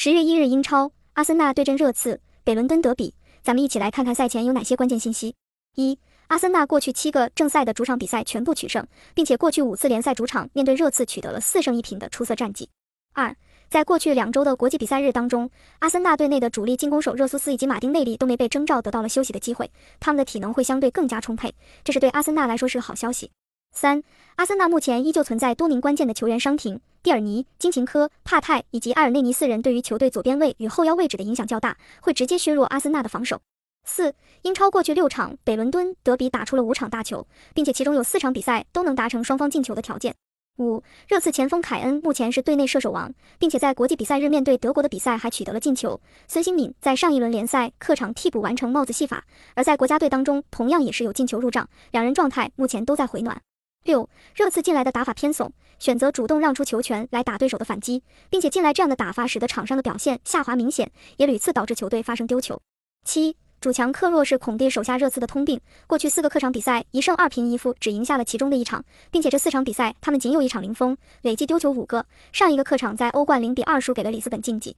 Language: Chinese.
十月一日，英超，阿森纳对阵热刺，北伦敦德比。咱们一起来看看赛前有哪些关键信息。一、阿森纳过去七个正赛的主场比赛全部取胜，并且过去五次联赛主场面对热刺取得了四胜一平的出色战绩。二、在过去两周的国际比赛日当中，阿森纳队内的主力进攻手热苏斯以及马丁内利都没被征召，得到了休息的机会，他们的体能会相对更加充沛，这是对阿森纳来说是个好消息。三、阿森纳目前依旧存在多名关键的球员伤停。蒂尔尼、金琴科、帕泰以及埃尔内尼四人对于球队左边位与后腰位置的影响较大，会直接削弱阿森纳的防守。四、英超过去六场北伦敦德比打出了五场大球，并且其中有四场比赛都能达成双方进球的条件。五、热刺前锋凯恩目前是队内射手王，并且在国际比赛日面对德国的比赛还取得了进球。孙兴敏在上一轮联赛客场替补完成帽子戏法，而在国家队当中同样也是有进球入账，两人状态目前都在回暖。六，热刺近来的打法偏怂，选择主动让出球权来打对手的反击，并且近来这样的打法使得场上的表现下滑明显，也屡次导致球队发生丢球。七，主强克弱是孔蒂手下热刺的通病，过去四个客场比赛一胜二平一负，只赢下了其中的一场，并且这四场比赛他们仅有一场零封，累计丢球五个。上一个客场在欧冠零比二输给了里斯本竞技。